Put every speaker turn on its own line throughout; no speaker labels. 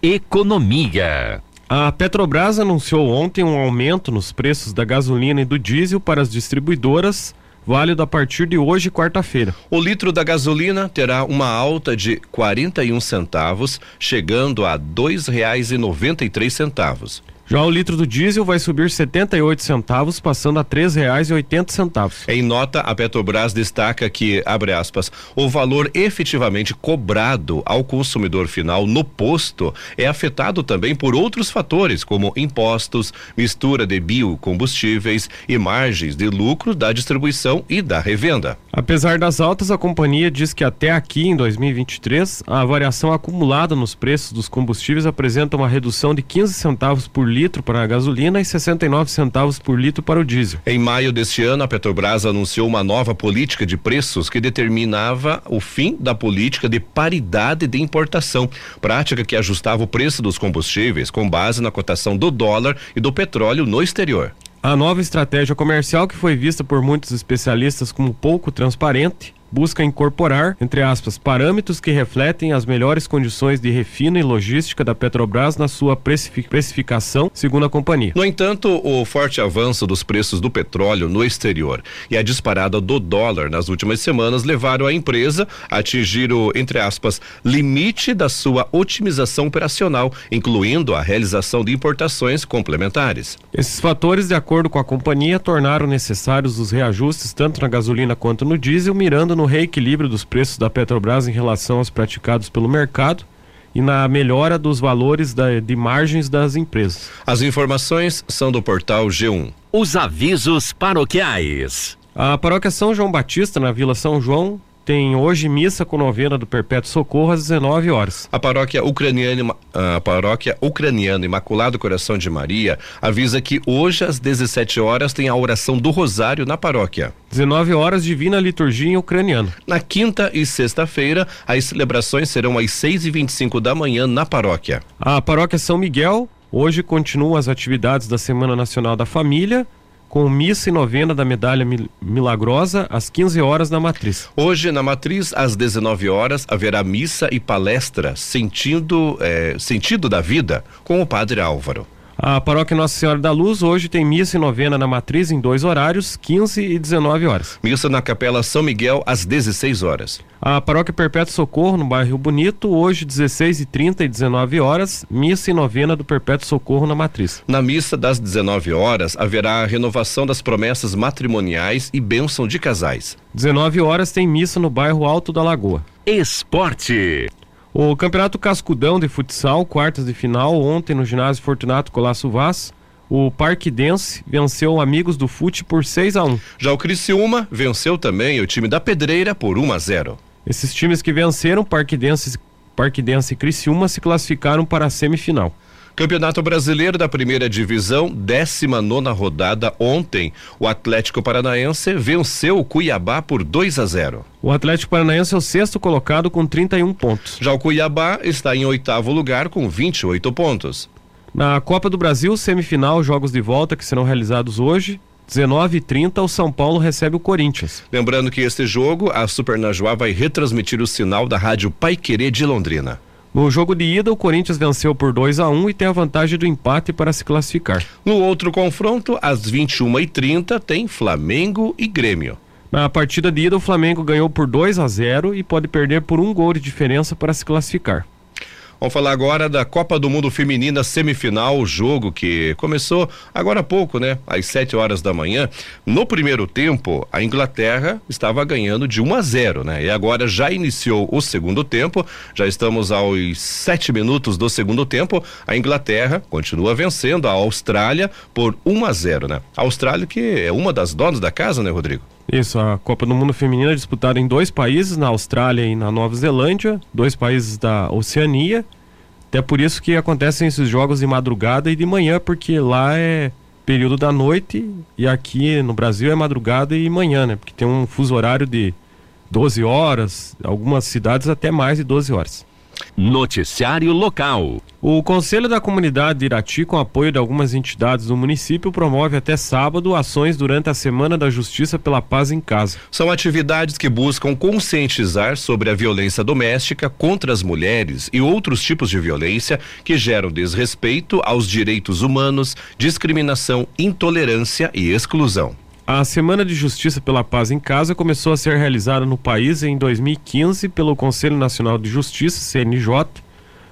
Economia.
A Petrobras anunciou ontem um aumento nos preços da gasolina e do diesel para as distribuidoras, válido a partir de hoje, quarta-feira.
O litro da gasolina terá uma alta de 41 centavos, chegando a R$ 2,93 centavos.
Já o litro do diesel vai subir 78 centavos, passando a três reais e oitenta centavos.
Em nota, a Petrobras destaca que, abre aspas, o valor efetivamente cobrado ao consumidor final no posto é afetado também por outros fatores, como impostos, mistura de biocombustíveis e margens de lucro da distribuição e da revenda.
Apesar das altas, a companhia diz que até aqui em 2023, a variação acumulada nos preços dos combustíveis apresenta uma redução de 15 centavos por litro litro para a gasolina e 69 centavos por litro para o diesel.
Em maio deste ano, a Petrobras anunciou uma nova política de preços que determinava o fim da política de paridade de importação, prática que ajustava o preço dos combustíveis com base na cotação do dólar e do petróleo no exterior.
A nova estratégia comercial, que foi vista por muitos especialistas como pouco transparente, busca incorporar, entre aspas, parâmetros que refletem as melhores condições de refino e logística da Petrobras na sua precificação, segundo a companhia.
No entanto, o forte avanço dos preços do petróleo no exterior e a disparada do dólar nas últimas semanas levaram a empresa a atingir o, entre aspas, limite da sua otimização operacional, incluindo a realização de importações complementares.
Esses fatores, de acordo com a companhia, tornaram necessários os reajustes tanto na gasolina quanto no diesel, mirando no reequilíbrio dos preços da Petrobras em relação aos praticados pelo mercado e na melhora dos valores da, de margens das empresas.
As informações são do portal G1.
Os avisos paroquiais.
A paróquia São João Batista, na Vila São João, tem hoje missa com novena do Perpétuo Socorro às 19 horas.
A paróquia ucraniana, a paróquia ucraniana Imaculado Coração de Maria avisa que hoje às 17 horas tem a oração do Rosário na paróquia.
19 horas Divina Liturgia em ucraniano.
Na quinta e sexta-feira, as celebrações serão às 6 e 25 da manhã na paróquia.
A paróquia São Miguel Hoje continuam as atividades da Semana Nacional da Família, com missa e novena da Medalha Milagrosa às 15 horas na Matriz.
Hoje na Matriz às 19 horas haverá missa e palestra sentindo é, sentido da vida com o Padre Álvaro.
A paróquia Nossa Senhora da Luz hoje tem missa e novena na matriz em dois horários, 15 e 19 horas.
Missa na Capela São Miguel às 16 horas.
A paróquia Perpétuo Socorro no bairro Bonito, hoje 16 e 30 e 19 horas, missa e novena do Perpétuo Socorro na matriz.
Na missa das 19 horas haverá a renovação das promessas matrimoniais e bênção de casais.
19 horas tem missa no bairro Alto da Lagoa.
Esporte.
O Campeonato Cascudão de Futsal, quartas de final, ontem no ginásio Fortunato Colasso Vaz, o Parque Dense venceu Amigos do Fute por 6 a 1
Já o Criciúma venceu também o time da Pedreira por 1 a 0
Esses times que venceram, Parque Dense, Parque Dense e Criciúma, se classificaram para a semifinal.
Campeonato Brasileiro da Primeira Divisão, 19 rodada ontem. O Atlético Paranaense venceu o Cuiabá por 2 a 0.
O Atlético Paranaense é o sexto colocado com 31 pontos.
Já o Cuiabá está em oitavo lugar com 28 pontos.
Na Copa do Brasil, semifinal, jogos de volta que serão realizados hoje. 19 e 30 o São Paulo recebe o Corinthians.
Lembrando que este jogo, a Super Najuá vai retransmitir o sinal da Rádio Pai Querer de Londrina.
No jogo de ida, o Corinthians venceu por 2 a 1 um e tem a vantagem do empate para se classificar.
No outro confronto, às 21h30, tem Flamengo e Grêmio.
Na partida de ida, o Flamengo ganhou por 2 a 0 e pode perder por um gol de diferença para se classificar.
Vamos falar agora da Copa do Mundo Feminina semifinal, o jogo que começou agora há pouco, né? Às 7 horas da manhã. No primeiro tempo, a Inglaterra estava ganhando de 1 a 0, né? E agora já iniciou o segundo tempo, já estamos aos 7 minutos do segundo tempo. A Inglaterra continua vencendo a Austrália por 1 a 0, né? A Austrália que é uma das donas da casa, né, Rodrigo?
Isso, a Copa do Mundo Feminina é disputada em dois países, na Austrália e na Nova Zelândia, dois países da Oceania. Até por isso que acontecem esses jogos de madrugada e de manhã, porque lá é período da noite e aqui no Brasil é madrugada e manhã, né? Porque tem um fuso horário de 12 horas, algumas cidades até mais de 12 horas.
Noticiário local.
O Conselho da Comunidade de Irati, com apoio de algumas entidades do município, promove até sábado ações durante a Semana da Justiça pela Paz em Casa.
São atividades que buscam conscientizar sobre a violência doméstica contra as mulheres e outros tipos de violência que geram desrespeito aos direitos humanos, discriminação, intolerância e exclusão.
A Semana de Justiça pela Paz em Casa começou a ser realizada no país em 2015 pelo Conselho Nacional de Justiça, CNJ,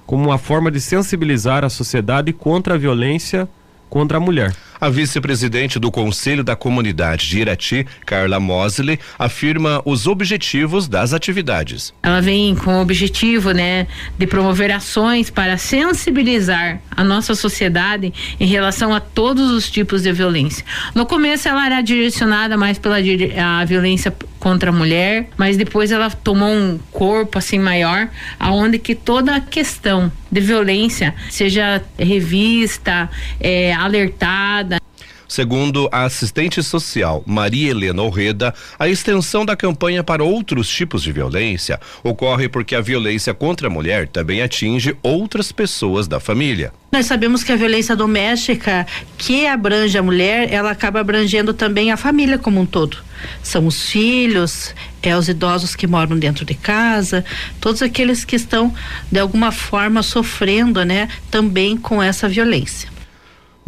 como uma forma de sensibilizar a sociedade contra a violência contra a mulher.
A vice-presidente do Conselho da Comunidade de Irati, Carla Mosley, afirma os objetivos das atividades.
Ela vem com o objetivo, né, de promover ações para sensibilizar a nossa sociedade em relação a todos os tipos de violência. No começo ela era direcionada mais pela a violência contra a mulher, mas depois ela tomou um corpo assim maior, aonde que toda a questão de violência seja revista, é, alertada.
Segundo a assistente social Maria Helena Orreda, a extensão da campanha para outros tipos de violência ocorre porque a violência contra a mulher também atinge outras pessoas da família.
Nós sabemos que a violência doméstica, que abrange a mulher, ela acaba abrangendo também a família como um todo. São os filhos, é os idosos que moram dentro de casa, todos aqueles que estão de alguma forma sofrendo, né, também com essa violência.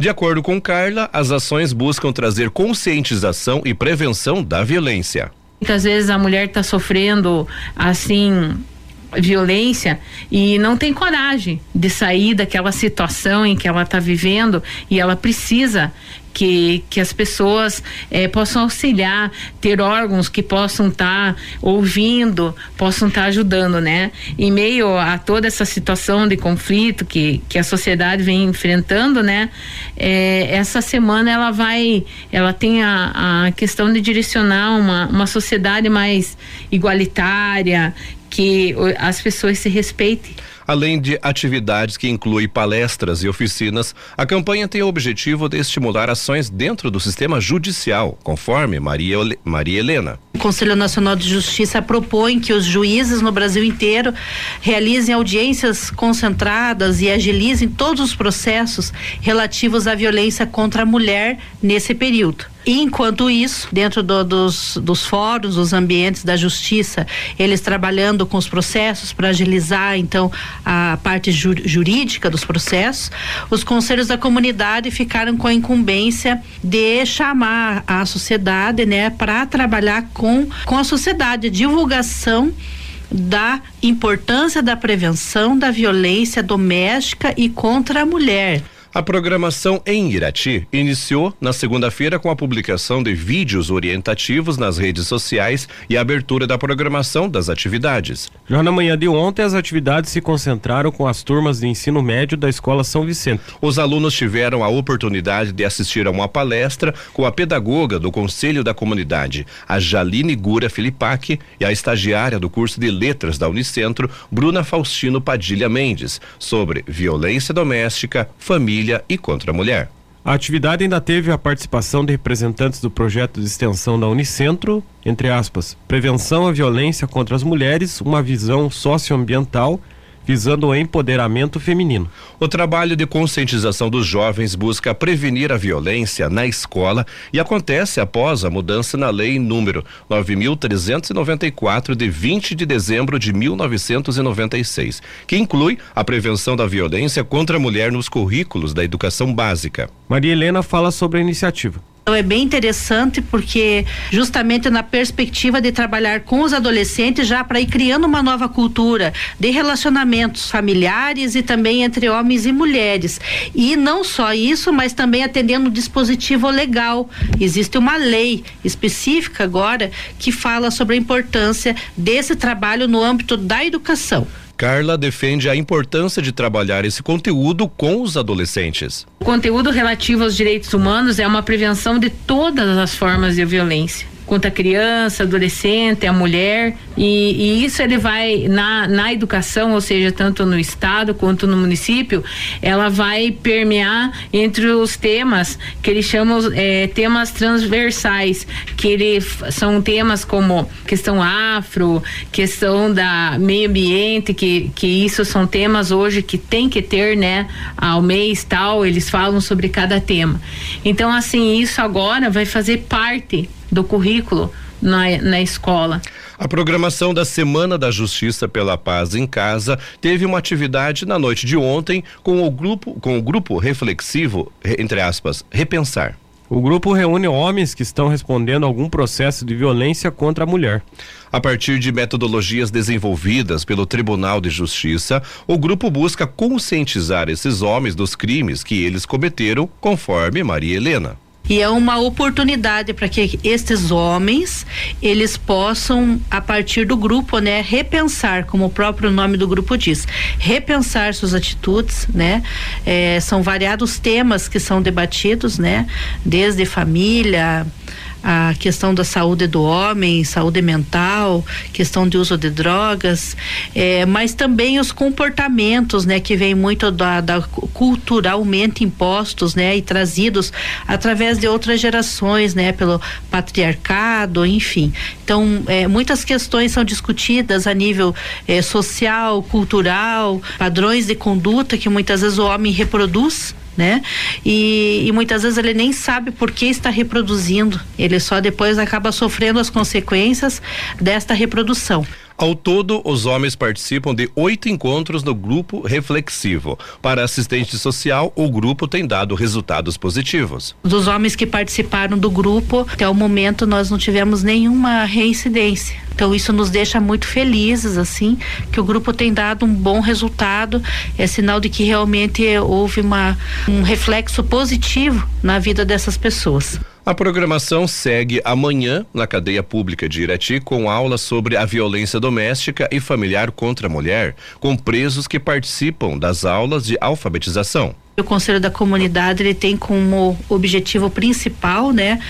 De acordo com Carla, as ações buscam trazer conscientização e prevenção da violência.
Muitas vezes a mulher está sofrendo assim violência e não tem coragem de sair daquela situação em que ela está vivendo e ela precisa que, que as pessoas eh, possam auxiliar, ter órgãos que possam estar tá ouvindo, possam estar tá ajudando, né? Em meio a toda essa situação de conflito que, que a sociedade vem enfrentando, né? Eh, essa semana ela vai, ela tem a, a questão de direcionar uma, uma sociedade mais igualitária, que as pessoas se respeitem
Além de atividades que incluem palestras e oficinas, a campanha tem o objetivo de estimular ações dentro do sistema judicial, conforme Maria, Maria Helena.
O Conselho Nacional de Justiça propõe que os juízes no Brasil inteiro realizem audiências concentradas e agilizem todos os processos relativos à violência contra a mulher nesse período. Enquanto isso, dentro do, dos, dos fóruns, dos ambientes da justiça, eles trabalhando com os processos para agilizar, então, a parte ju, jurídica dos processos, os conselhos da comunidade ficaram com a incumbência de chamar a sociedade, né, para trabalhar com, com a sociedade, divulgação da importância da prevenção da violência doméstica e contra a mulher.
A programação em Irati iniciou na segunda-feira com a publicação de vídeos orientativos nas redes sociais e a abertura da programação das atividades.
Já na manhã de ontem, as atividades se concentraram com as turmas de ensino médio da Escola São Vicente.
Os alunos tiveram a oportunidade de assistir a uma palestra com a pedagoga do Conselho da Comunidade, a Jaline Gura Filipac, e a estagiária do curso de Letras da Unicentro, Bruna Faustino Padilha Mendes, sobre violência doméstica, família família e contra a mulher.
A atividade ainda teve a participação de representantes do projeto de extensão da Unicentro, entre aspas, prevenção à violência contra as mulheres, uma visão socioambiental visando o empoderamento feminino.
O trabalho de conscientização dos jovens busca prevenir a violência na escola e acontece após a mudança na lei número 9394 de 20 de dezembro de 1996, que inclui a prevenção da violência contra a mulher nos currículos da educação básica.
Maria Helena fala sobre a iniciativa.
Então é bem interessante porque justamente na perspectiva de trabalhar com os adolescentes já para ir criando uma nova cultura de relacionamentos familiares e também entre homens e mulheres. E não só isso, mas também atendendo o dispositivo legal. Existe uma lei específica agora que fala sobre a importância desse trabalho no âmbito da educação.
Carla defende a importância de trabalhar esse conteúdo com os adolescentes.
O conteúdo relativo aos direitos humanos é uma prevenção de todas as formas de violência contra a criança, adolescente, a mulher e, e isso ele vai na, na educação, ou seja, tanto no estado quanto no município, ela vai permear entre os temas que eles chamam é, temas transversais, que ele, são temas como questão afro, questão da meio ambiente, que, que isso são temas hoje que tem que ter, né, ao mês tal, eles falam sobre cada tema. Então, assim, isso agora vai fazer parte do currículo na, na escola.
A programação da Semana da Justiça pela Paz em Casa teve uma atividade na noite de ontem com o grupo, com o grupo reflexivo, entre aspas, Repensar.
O grupo reúne homens que estão respondendo a algum processo de violência contra a mulher.
A partir de metodologias desenvolvidas pelo Tribunal de Justiça, o grupo busca conscientizar esses homens dos crimes que eles cometeram, conforme Maria Helena.
E é uma oportunidade para que estes homens eles possam a partir do grupo, né, repensar, como o próprio nome do grupo diz, repensar suas atitudes, né? É, são variados temas que são debatidos, né? Desde família, a questão da saúde do homem, saúde mental, questão de uso de drogas, é, mas também os comportamentos, né, que vem muito da, da, culturalmente impostos, né, e trazidos através de outras gerações, né, pelo patriarcado, enfim. Então, é, muitas questões são discutidas a nível é, social, cultural, padrões de conduta que muitas vezes o homem reproduz né? E, e, muitas vezes ele nem sabe por que está reproduzindo, ele só depois acaba sofrendo as consequências desta reprodução.
Ao todo, os homens participam de oito encontros no grupo reflexivo. Para assistente social, o grupo tem dado resultados positivos.
Dos homens que participaram do grupo, até o momento nós não tivemos nenhuma reincidência. Então isso nos deixa muito felizes assim, que o grupo tem dado um bom resultado, é sinal de que realmente houve uma, um reflexo positivo na vida dessas pessoas.
A programação segue amanhã na cadeia pública de Irati com aulas sobre a violência doméstica e familiar contra a mulher, com presos que participam das aulas de alfabetização.
O Conselho da Comunidade ele tem como objetivo principal, né,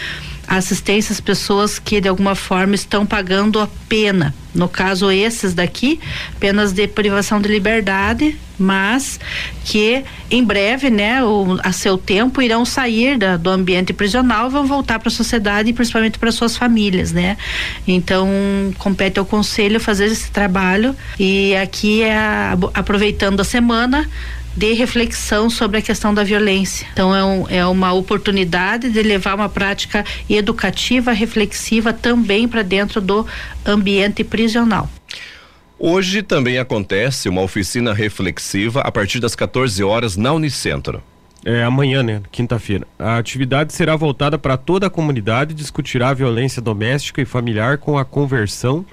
assistência às pessoas que de alguma forma estão pagando a pena. No caso, esses daqui, penas de privação de liberdade, mas que em breve, né, a seu tempo, irão sair da, do ambiente prisional vão voltar para a sociedade e principalmente para suas famílias, né? Então, compete ao conselho fazer esse trabalho e aqui é a, aproveitando a semana de reflexão sobre a questão da violência. Então é, um, é uma oportunidade de levar uma prática educativa, reflexiva também para dentro do ambiente prisional.
Hoje também acontece uma oficina reflexiva a partir das 14 horas na Unicentro.
É amanhã, né? Quinta-feira. A atividade será voltada para toda a comunidade e discutirá a violência doméstica e familiar com a conversão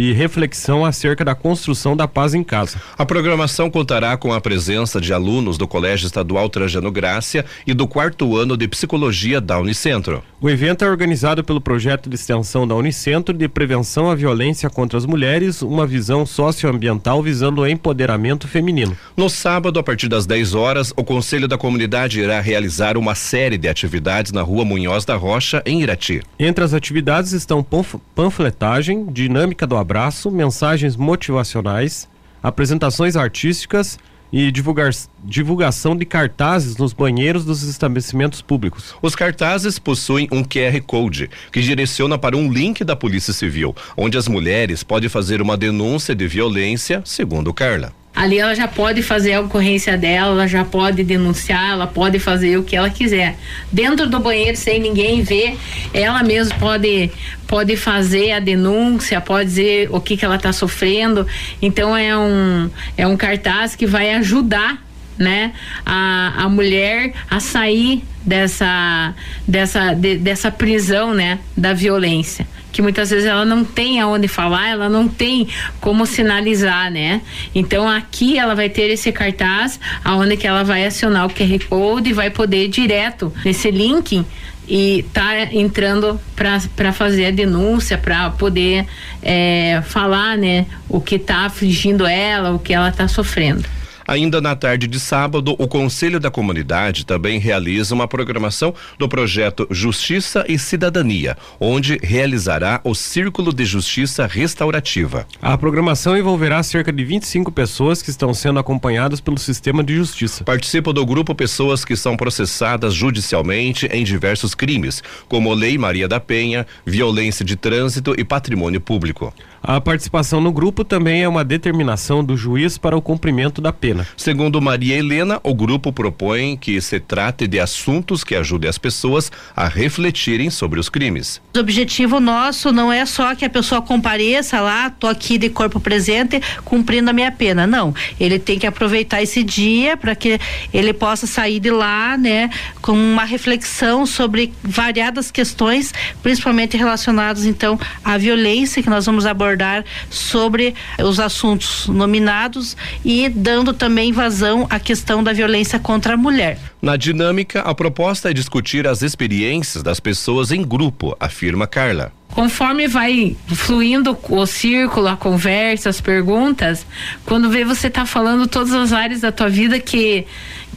e reflexão acerca da construção da paz em casa.
A programação contará com a presença de alunos do Colégio Estadual Trajano Grácia e do quarto ano de Psicologia da Unicentro.
O evento é organizado pelo projeto de extensão da Unicentro de prevenção à violência contra as mulheres, uma visão socioambiental visando o empoderamento feminino.
No sábado, a partir das 10 horas, o Conselho da Comunidade irá realizar uma série de atividades na Rua Munhoz da Rocha, em Irati.
Entre as atividades estão panfletagem, dinâmica do abraço, mensagens motivacionais, apresentações artísticas e divulgar, divulgação de cartazes nos banheiros dos estabelecimentos públicos.
Os cartazes possuem um QR Code que direciona para um link da Polícia Civil, onde as mulheres podem fazer uma denúncia de violência, segundo Carla.
Ali ela já pode fazer a ocorrência dela, ela já pode denunciar, ela pode fazer o que ela quiser. Dentro do banheiro, sem ninguém ver, ela mesma pode, pode fazer a denúncia, pode dizer o que, que ela está sofrendo. Então é um, é um cartaz que vai ajudar né, a, a mulher a sair dessa, dessa, de, dessa prisão, né, da violência que muitas vezes ela não tem aonde falar, ela não tem como sinalizar, né? Então aqui ela vai ter esse cartaz aonde que ela vai acionar o QR Code e vai poder direto nesse link e tá entrando para fazer a denúncia, para poder é, falar, né, o que está afligindo ela, o que ela está sofrendo.
Ainda na tarde de sábado, o Conselho da Comunidade também realiza uma programação do projeto Justiça e Cidadania, onde realizará o Círculo de Justiça Restaurativa.
A programação envolverá cerca de 25 pessoas que estão sendo acompanhadas pelo sistema de justiça.
Participam do grupo pessoas que são processadas judicialmente em diversos crimes, como Lei Maria da Penha, violência de trânsito e patrimônio público.
A participação no grupo também é uma determinação do juiz para o cumprimento da pena.
Segundo Maria Helena, o grupo propõe que se trate de assuntos que ajudem as pessoas a refletirem sobre os crimes.
O objetivo nosso não é só que a pessoa compareça lá, tô aqui de corpo presente, cumprindo a minha pena. Não, ele tem que aproveitar esse dia para que ele possa sair de lá, né, com uma reflexão sobre variadas questões, principalmente relacionadas então à violência que nós vamos abordar abordar sobre os assuntos nominados e dando também vazão à questão da violência contra a mulher.
Na dinâmica, a proposta é discutir as experiências das pessoas em grupo, afirma Carla.
Conforme vai fluindo o círculo, a conversa, as perguntas, quando vê você tá falando todas as áreas da tua vida que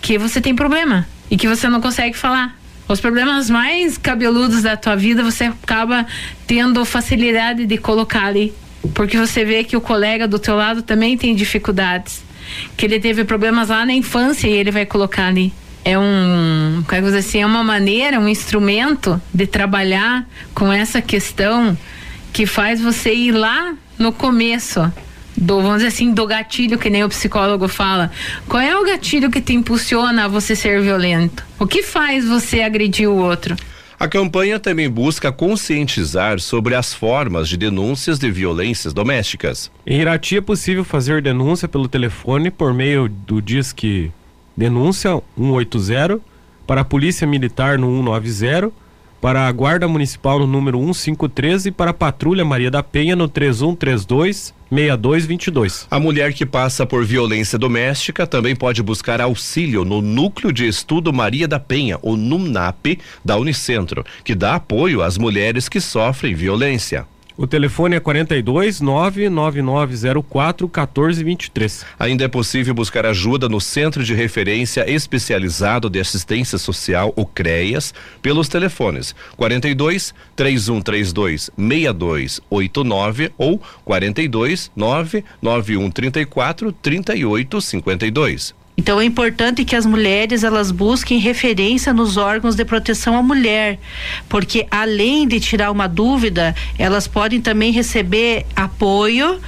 que você tem problema e que você não consegue falar. Os problemas mais cabeludos da tua vida você acaba tendo facilidade de colocar ali porque você vê que o colega do teu lado também tem dificuldades, que ele teve problemas lá na infância e ele vai colocar ali. É um, como dizer assim, é uma maneira, um instrumento de trabalhar com essa questão que faz você ir lá no começo do, vamos dizer assim, do gatilho que nem o psicólogo fala. Qual é o gatilho que te impulsiona a você ser violento? O que faz você agredir o outro?
A campanha também busca conscientizar sobre as formas de denúncias de violências domésticas.
Em Irati é possível fazer denúncia pelo telefone por meio do Disque Denúncia 180, para a Polícia Militar no 190, para a Guarda Municipal no número 153 e para a Patrulha Maria da Penha no 3132 6222.
A mulher que passa por violência doméstica também pode buscar auxílio no Núcleo de Estudo Maria da Penha, o NUMNAP, da Unicentro, que dá apoio às mulheres que sofrem violência.
O telefone é 42 99904 1423.
Ainda é possível buscar ajuda no Centro de Referência Especializado de Assistência Social, o CREAS, pelos telefones 42 3132 6289 ou 42 99134 3852.
Então é importante que as mulheres elas busquem referência nos órgãos de proteção à mulher, porque além de tirar uma dúvida, elas podem também receber apoio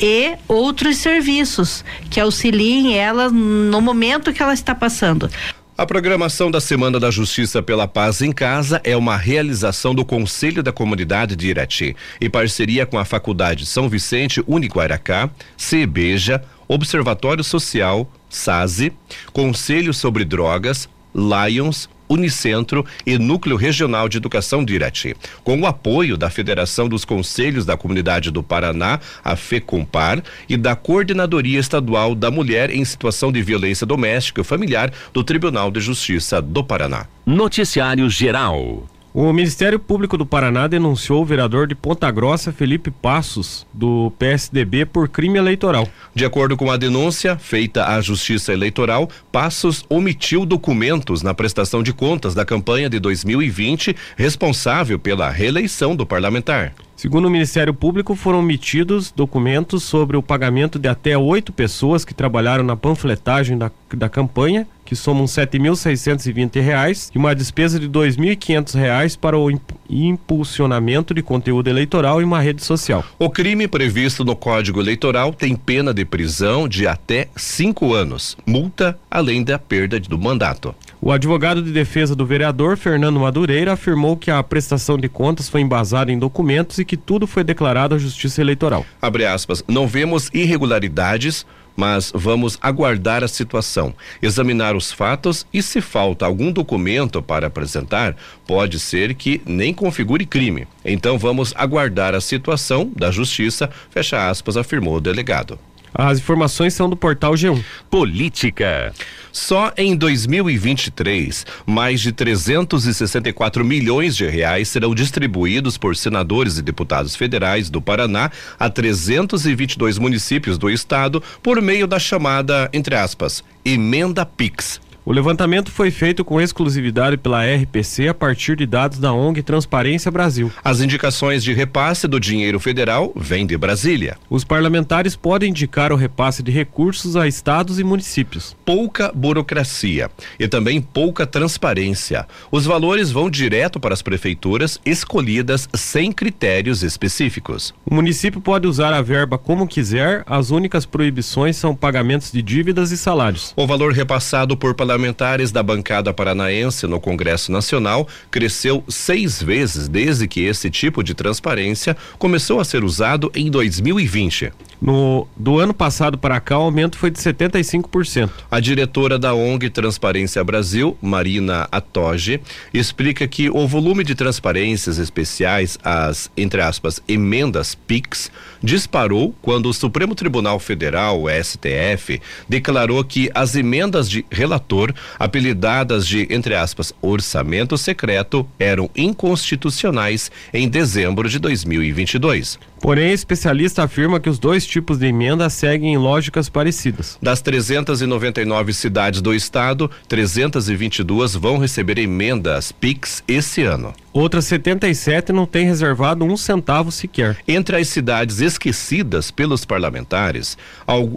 e outros serviços que auxiliem elas no momento que ela está passando.
A programação da Semana da Justiça pela Paz em Casa é uma realização do Conselho da Comunidade de Irati, em parceria com a Faculdade São Vicente Unicoaracá, CEBEJA, Observatório Social, SASE, Conselho sobre Drogas, Lions, Unicentro e Núcleo Regional de Educação de Irati, com o apoio da Federação dos Conselhos da Comunidade do Paraná, a FECOMPAR, e da Coordenadoria Estadual da Mulher em Situação de Violência Doméstica e Familiar do Tribunal de Justiça do Paraná.
Noticiário Geral.
O Ministério Público do Paraná denunciou o vereador de Ponta Grossa, Felipe Passos, do PSDB, por crime eleitoral.
De acordo com a denúncia feita à Justiça Eleitoral, Passos omitiu documentos na prestação de contas da campanha de 2020, responsável pela reeleição do parlamentar.
Segundo o Ministério Público, foram omitidos documentos sobre o pagamento de até oito pessoas que trabalharam na panfletagem da, da campanha, que somam R$ 7.620 e uma despesa de R$ 2.500 para o impulsionamento de conteúdo eleitoral em uma rede social.
O crime previsto no Código Eleitoral tem pena de prisão de até cinco anos, multa além da perda do mandato.
O advogado de defesa do vereador, Fernando Madureira, afirmou que a prestação de contas foi embasada em documentos e que tudo foi declarado à Justiça Eleitoral.
Aspas, não vemos irregularidades, mas vamos aguardar a situação, examinar os fatos e se falta algum documento para apresentar, pode ser que nem configure crime. Então vamos aguardar a situação da justiça, fecha aspas, afirmou o delegado.
As informações são do portal G1.
Política.
Só em 2023, mais de 364 milhões de reais serão distribuídos por senadores e deputados federais do Paraná a 322 municípios do estado por meio da chamada, entre aspas, emenda PIX.
O levantamento foi feito com exclusividade pela RPC a partir de dados da ONG Transparência Brasil.
As indicações de repasse do dinheiro federal vêm de Brasília.
Os parlamentares podem indicar o repasse de recursos a estados e municípios.
Pouca burocracia e também pouca transparência. Os valores vão direto para as prefeituras escolhidas sem critérios específicos.
O município pode usar a verba como quiser, as únicas proibições são pagamentos de dívidas e salários.
O valor repassado por parlamentares parlamentares da bancada paranaense no Congresso Nacional cresceu seis vezes desde que esse tipo de transparência começou a ser usado em 2020.
No, do ano passado para cá, o aumento foi de 75%.
A diretora da ONG Transparência Brasil, Marina Atoge, explica que o volume de transparências especiais, as, entre aspas, emendas PIX, disparou quando o Supremo Tribunal Federal, o STF, declarou que as emendas de relator, apelidadas de, entre aspas, orçamento secreto, eram inconstitucionais em dezembro de 2022.
Porém, especialista afirma que os dois tipos de emenda seguem lógicas parecidas.
Das 399 cidades do estado, 322 vão receber emendas PIX esse ano.
Outras 77 não têm reservado um centavo sequer.
Entre as cidades esquecidas pelos parlamentares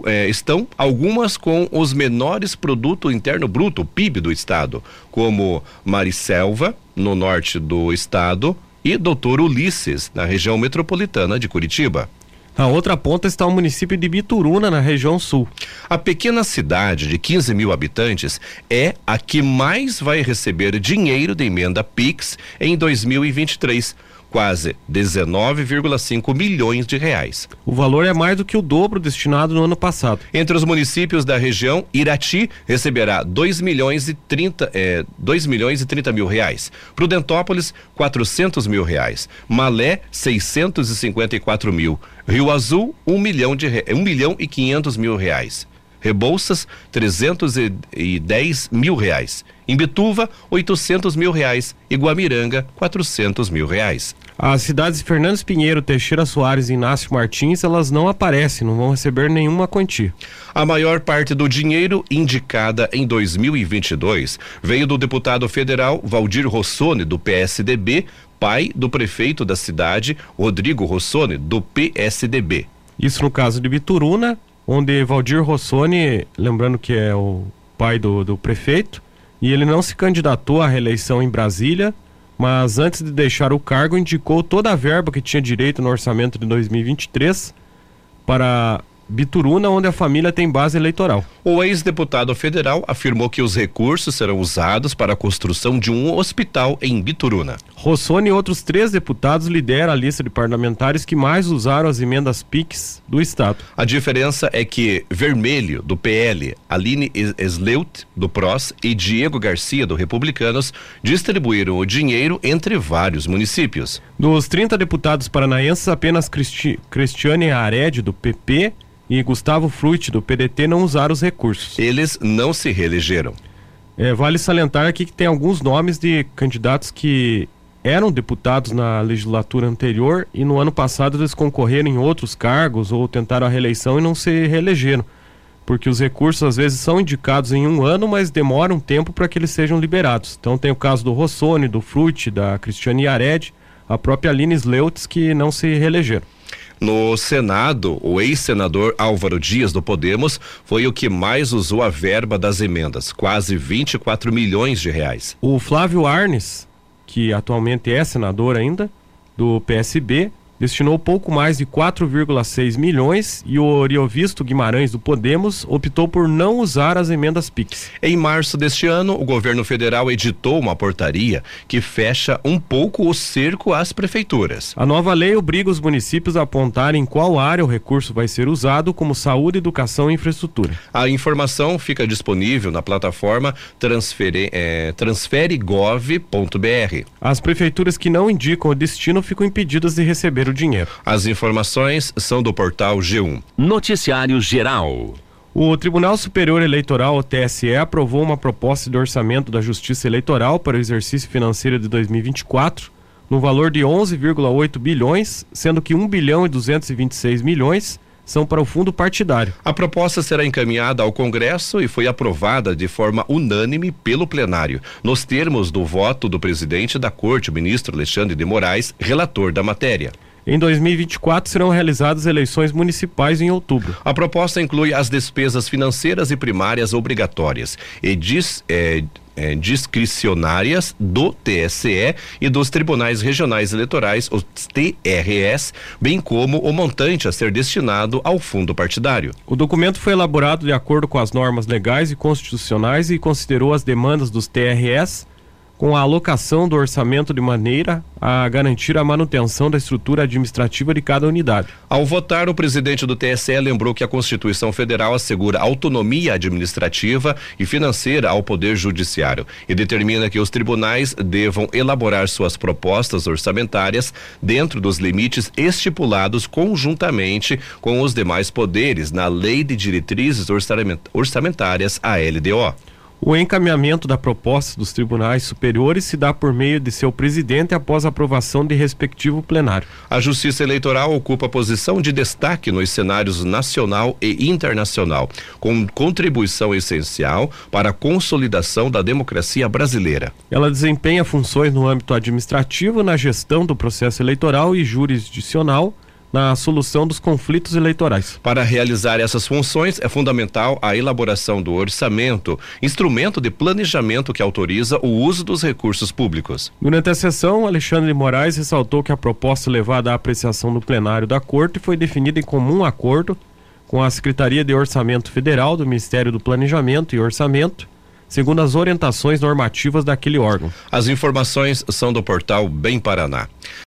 é, estão algumas com os menores produto interno bruto, PIB do estado, como Maricelva, no norte do estado, e Doutor Ulisses, na região metropolitana de Curitiba.
Na outra ponta está o município de Bituruna, na região sul.
A pequena cidade de 15 mil habitantes é a que mais vai receber dinheiro de emenda PIX em 2023 quase 19,5 milhões de reais.
O valor é mais do que o dobro destinado no ano passado.
Entre os municípios da região, Irati receberá 2 milhões e 30, é, 2 milhões e 30 mil reais. Prudentópolis, 400 mil reais. Malé, 654 mil. Rio Azul, 1 milhão, de, 1 milhão e 500 mil reais. Rebouças, 310 mil reais. Imbituva, 800 mil reais. Iguamiranga, 400 mil reais.
As cidades de Fernandes Pinheiro, Teixeira Soares e Inácio Martins, elas não aparecem, não vão receber nenhuma quantia.
A maior parte do dinheiro indicada em 2022 veio do deputado federal Valdir Rossoni, do PSDB, pai do prefeito da cidade, Rodrigo Rossoni, do PSDB.
Isso no caso de Bituruna, onde Valdir Rossoni, lembrando que é o pai do, do prefeito, e ele não se candidatou à reeleição em Brasília, mas antes de deixar o cargo indicou toda a verba que tinha direito no orçamento de 2023 para Bituruna, onde a família tem base eleitoral.
O ex-deputado federal afirmou que os recursos serão usados para a construção de um hospital em Bituruna.
Rossoni e outros três deputados lideram a lista de parlamentares que mais usaram as emendas PIX do Estado.
A diferença é que Vermelho, do PL, Aline Sleut, do PROS e Diego Garcia, do Republicanos, distribuíram o dinheiro entre vários municípios.
Dos 30 deputados paranaenses, apenas Cristi Cristiane Ared, do PP, e Gustavo Frutti, do PDT, não usaram os recursos.
Eles não se reelegeram.
É, vale salientar aqui que tem alguns nomes de candidatos que eram deputados na legislatura anterior e no ano passado eles concorreram em outros cargos ou tentaram a reeleição e não se reelegeram. Porque os recursos às vezes são indicados em um ano, mas demora um tempo para que eles sejam liberados. Então tem o caso do Rossoni, do Frutti, da Cristiane Yared, a própria Aline Sleutz, que não se reelegeram.
No Senado, o ex-senador Álvaro Dias do Podemos foi o que mais usou a verba das emendas, quase 24 milhões de reais.
O Flávio Arnes, que atualmente é senador ainda, do PSB, destinou pouco mais de 4,6 milhões e o Oriovisto Guimarães do Podemos optou por não usar as emendas PIX.
Em março deste ano, o governo federal editou uma portaria que fecha um pouco o cerco às prefeituras.
A nova lei obriga os municípios a apontarem em qual área o recurso vai ser usado, como saúde, educação e infraestrutura.
A informação fica disponível na plataforma transfere, é, transferegov.br.
As prefeituras que não indicam o destino ficam impedidas de receber o dinheiro.
As informações são do portal G1.
Noticiário Geral.
O Tribunal Superior Eleitoral, o TSE, aprovou uma proposta de orçamento da Justiça Eleitoral para o exercício financeiro de 2024 no valor de 11,8 bilhões, sendo que 1 bilhão e 226 milhões são para o fundo partidário.
A proposta será encaminhada ao Congresso e foi aprovada de forma unânime pelo plenário, nos termos do voto do presidente da Corte, o ministro Alexandre de Moraes, relator da matéria.
Em 2024 serão realizadas eleições municipais em outubro.
A proposta inclui as despesas financeiras e primárias obrigatórias e diz, é, é, discricionárias do TSE e dos tribunais regionais eleitorais, os TRS, bem como o montante a ser destinado ao fundo partidário.
O documento foi elaborado de acordo com as normas legais e constitucionais e considerou as demandas dos TRS com a alocação do orçamento de maneira a garantir a manutenção da estrutura administrativa de cada unidade.
Ao votar, o presidente do TSE lembrou que a Constituição Federal assegura autonomia administrativa e financeira ao Poder Judiciário e determina que os tribunais devam elaborar suas propostas orçamentárias dentro dos limites estipulados conjuntamente com os demais poderes na Lei de Diretrizes Orçamentárias, a LDO.
O encaminhamento da proposta dos tribunais superiores se dá por meio de seu presidente após aprovação de respectivo plenário.
A Justiça Eleitoral ocupa posição de destaque nos cenários nacional e internacional, com contribuição essencial para a consolidação da democracia brasileira.
Ela desempenha funções no âmbito administrativo, na gestão do processo eleitoral e jurisdicional na solução dos conflitos eleitorais.
Para realizar essas funções, é fundamental a elaboração do orçamento, instrumento de planejamento que autoriza o uso dos recursos públicos.
Durante a sessão, Alexandre Moraes ressaltou que a proposta levada à apreciação do plenário da Corte foi definida em comum acordo com a Secretaria de Orçamento Federal do Ministério do Planejamento e Orçamento, segundo as orientações normativas daquele órgão.
As informações são do portal Bem Paraná.